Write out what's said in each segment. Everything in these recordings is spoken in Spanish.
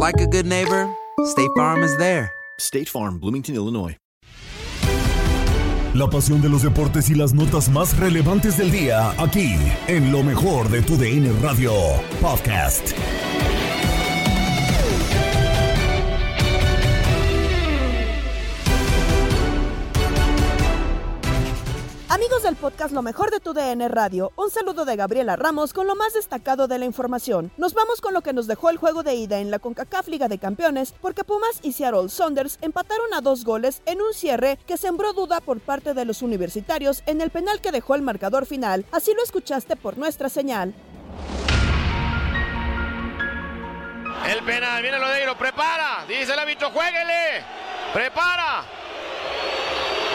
like a good neighbor, State Farm is there. State Farm, Bloomington, Illinois. La pasión de los deportes y las notas más relevantes del día, aquí, en lo mejor de tu DN Radio Podcast. Del podcast Lo mejor de tu DN Radio, un saludo de Gabriela Ramos con lo más destacado de la información. Nos vamos con lo que nos dejó el juego de ida en la CONCACAF Liga de Campeones, porque Pumas y Seattle Saunders empataron a dos goles en un cierre que sembró duda por parte de los universitarios en el penal que dejó el marcador final. Así lo escuchaste por nuestra señal. El penal, viene Lodeiro, prepara, dice el árbitro, jueguele, prepara.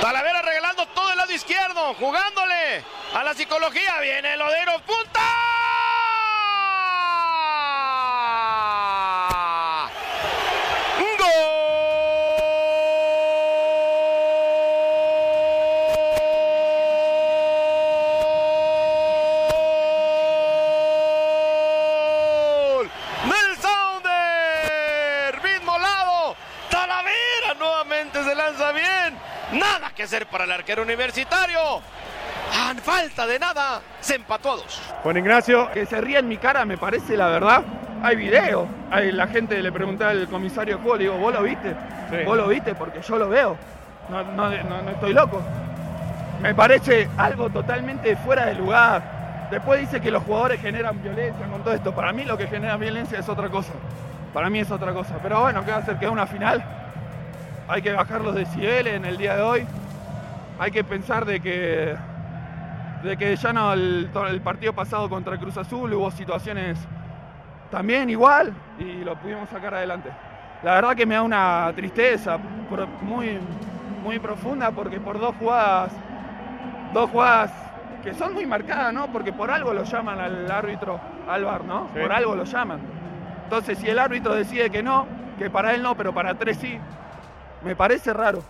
Talavera regalando todo el lado izquierdo, jugándole a la psicología, viene Lodeiro, punta. ¡Gol! ¡Del Sounder! ¡Mismo lado! ¡Talavera nuevamente se lanza bien! ¡Nada que hacer para el arquero universitario! ¡A falta de nada! Se empató a dos. Juan Ignacio, que se ría en mi cara, me parece, la verdad. Hay video. Hay, la gente le preguntaba al comisario de juego, le digo, ¿vos lo viste? ¿Vos lo viste? Porque yo lo veo. No, no, no, no estoy loco. Me parece algo totalmente fuera de lugar. Después dice que los jugadores generan violencia con todo esto. Para mí lo que genera violencia es otra cosa. Para mí es otra cosa. Pero bueno, ¿qué va a hacer? Que es una final. Hay que bajar los decibeles en el día de hoy. Hay que pensar de que, de que ya no el, el partido pasado contra Cruz Azul hubo situaciones también igual y lo pudimos sacar adelante. La verdad que me da una tristeza muy, muy profunda porque por dos jugadas, dos jugadas que son muy marcadas, ¿no? Porque por algo lo llaman al árbitro Álvar, ¿no? Sí. Por algo lo llaman. Entonces, si el árbitro decide que no, que para él no, pero para tres sí, me parece raro.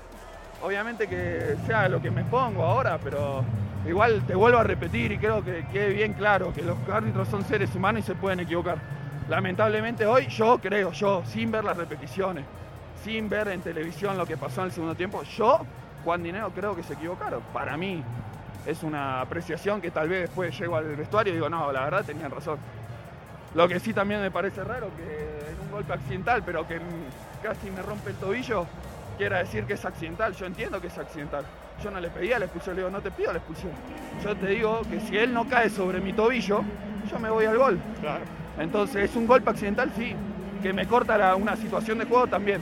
Obviamente que sea lo que me pongo ahora, pero igual te vuelvo a repetir y creo que quede bien claro que los árbitros son seres humanos y se pueden equivocar. Lamentablemente hoy yo creo, yo, sin ver las repeticiones, sin ver en televisión lo que pasó en el segundo tiempo, yo, Juan Dinero, creo que se equivocaron. Para mí es una apreciación que tal vez después llego al vestuario y digo, no, la verdad tenían razón. Lo que sí también me parece raro, que en un golpe accidental, pero que casi me rompe el tobillo, quiera decir que es accidental. Yo entiendo que es accidental. Yo no le pedía la expulsión, le digo, no te pido la expulsión. Yo te digo que si él no cae sobre mi tobillo, yo me voy al gol. Entonces, ¿es un golpe accidental? Sí. Que me corta la- una situación de juego también.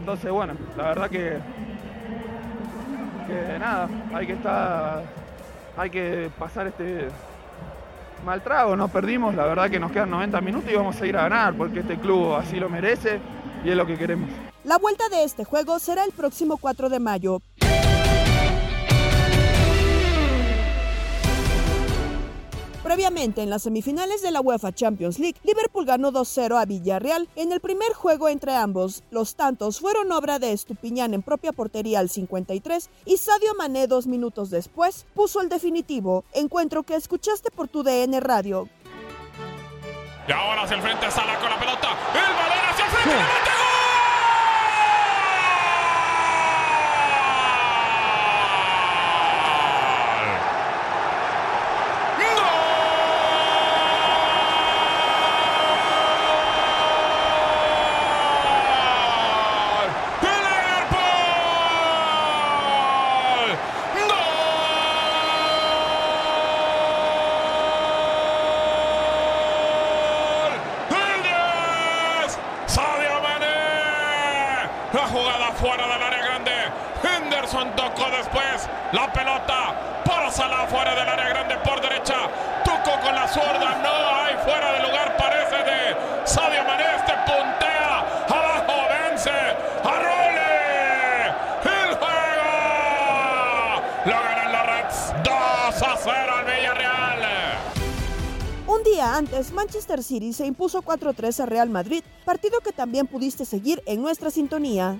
Entonces, bueno, la verdad que, que nada, hay que estar, hay que pasar este mal trago, no perdimos, la verdad que nos quedan 90 minutos y vamos a ir a ganar porque este club así lo merece y es lo que queremos. La vuelta de este juego será el próximo 4 de mayo. Previamente, en las semifinales de la UEFA Champions League, Liverpool ganó 2-0 a Villarreal en el primer juego entre ambos. Los tantos fueron obra de Estupiñán en propia portería al 53 y Sadio Mané dos minutos después puso el definitivo, encuentro que escuchaste por tu DN Radio. Y ahora hacia el frente Sala con la pelota. El balón hacia el frente. ¡La mete Sadio Mané. La jugada fuera del área grande. Tocó después la pelota para Salah fuera del área grande por derecha. Tocó con la zurda. No hay fuera de lugar. Parece de Sadio Mané. Este puntea. Abajo vence. A El juego. Lo ganan los Reds. 2 a 0 al Villarreal. Un día antes, Manchester City se impuso 4-3 a Real Madrid, partido que también pudiste seguir en nuestra sintonía.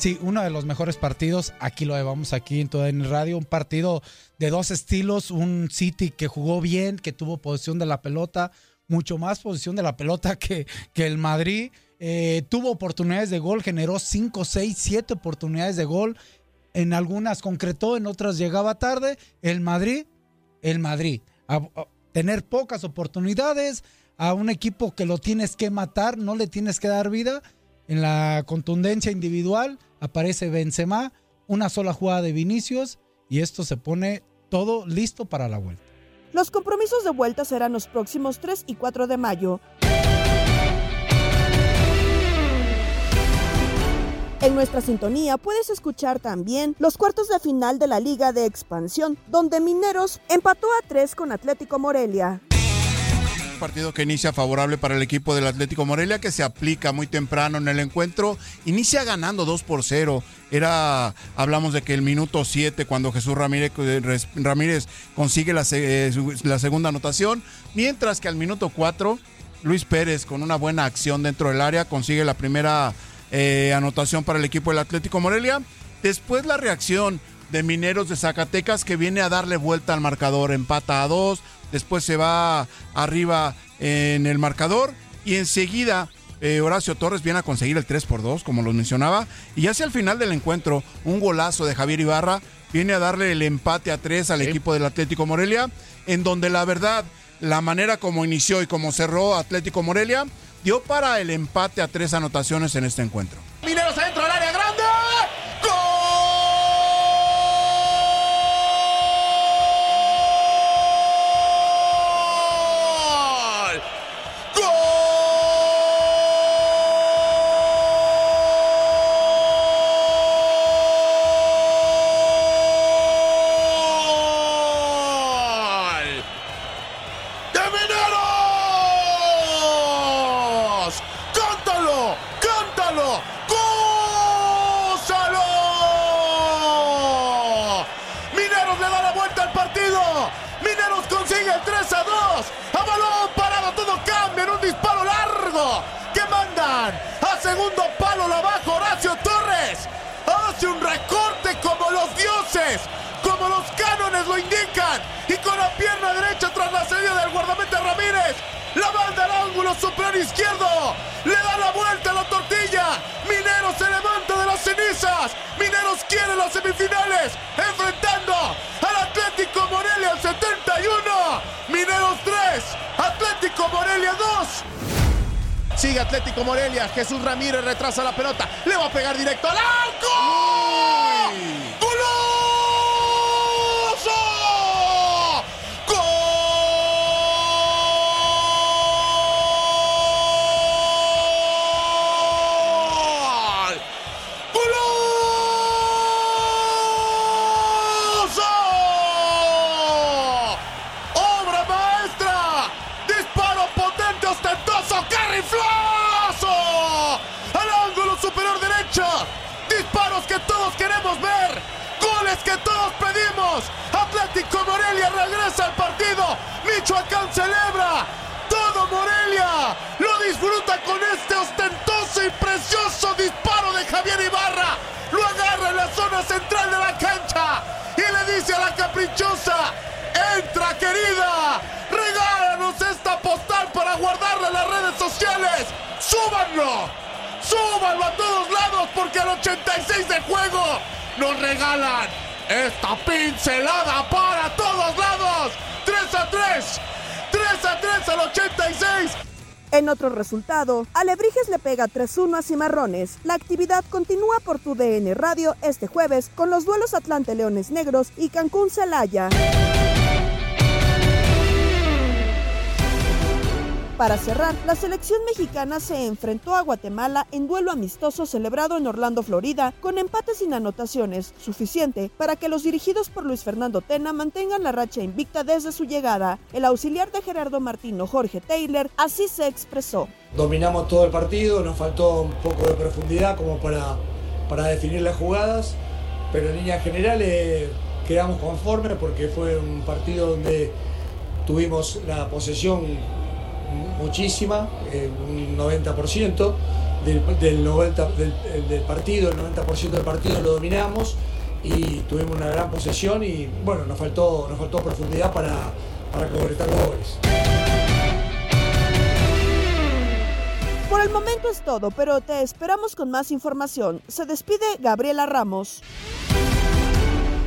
Sí, uno de los mejores partidos, aquí lo llevamos aquí en toda en radio, un partido de dos estilos, un City que jugó bien, que tuvo posición de la pelota, mucho más posición de la pelota que, que el Madrid, eh, tuvo oportunidades de gol, generó 5, 6, 7 oportunidades de gol, en algunas concretó, en otras llegaba tarde, el Madrid, el Madrid, a tener pocas oportunidades, a un equipo que lo tienes que matar, no le tienes que dar vida, en la contundencia individual aparece Benzema, una sola jugada de Vinicius y esto se pone todo listo para la vuelta. Los compromisos de vuelta serán los próximos 3 y 4 de mayo. En nuestra sintonía puedes escuchar también los cuartos de final de la Liga de Expansión, donde Mineros empató a 3 con Atlético Morelia. Partido que inicia favorable para el equipo del Atlético Morelia, que se aplica muy temprano en el encuentro. Inicia ganando 2 por 0. Era, hablamos de que el minuto 7, cuando Jesús Ramírez, Ramírez consigue la, se- la segunda anotación, mientras que al minuto 4, Luis Pérez, con una buena acción dentro del área, consigue la primera eh, anotación para el equipo del Atlético Morelia. Después la reacción de Mineros de Zacatecas que viene a darle vuelta al marcador, empata a dos, después se va arriba en el marcador y enseguida eh, Horacio Torres viene a conseguir el 3 por 2, como lo mencionaba, y hacia el final del encuentro, un golazo de Javier Ibarra viene a darle el empate a 3 al equipo del Atlético Morelia, en donde la verdad, la manera como inició y como cerró Atlético Morelia, dio para el empate a tres anotaciones en este encuentro. Mineros adentro Mineros consigue el 3 a 2. A balón parado, todo cambia en un disparo largo. Que mandan a segundo palo la baja Horacio Torres. Hace un recorte como los dioses, como los cánones lo indican. Y con la pierna derecha tras la salida del guardameta Ramírez. La manda al ángulo superior izquierdo. Le da la vuelta a la tortilla. Mineros se levanta de las cenizas. Mineros quiere las semifinales. Enfrentando Atlético Morelia 2. Sigue Atlético Morelia. Jesús Ramírez retrasa la pelota. Le va a pegar directo al arco. Que todos pedimos. Atlético Morelia regresa al partido. Michoacán celebra. Todo Morelia lo disfruta con este ostentoso y precioso disparo de Javier Ibarra. Lo agarra en la zona central de la cancha y le dice a la caprichosa, entra querida, regálanos esta postal para guardarla en las redes sociales. ¡Súbanlo! ¡Súbanlo a todos lados porque al 86 de juego nos regalan esta pincelada para todos lados. 3 a 3. 3 a 3 al 86. En otro resultado, Alebrijes le pega 3-1 a Cimarrones. La actividad continúa por tu DN Radio este jueves con los duelos Atlante Leones Negros y Cancún Celaya. Para cerrar, la selección mexicana se enfrentó a Guatemala en duelo amistoso celebrado en Orlando, Florida, con empates sin anotaciones, suficiente para que los dirigidos por Luis Fernando Tena mantengan la racha invicta desde su llegada. El auxiliar de Gerardo Martino, Jorge Taylor, así se expresó. Dominamos todo el partido, nos faltó un poco de profundidad como para, para definir las jugadas, pero en líneas generales quedamos conformes porque fue un partido donde tuvimos la posesión muchísima, eh, un 90% del, del, 90, del, partido, el 90% del partido lo dominamos y tuvimos una gran posesión y bueno, nos faltó, nos faltó profundidad para, para concretar los goles. Por el momento es todo, pero te esperamos con más información. Se despide Gabriela Ramos.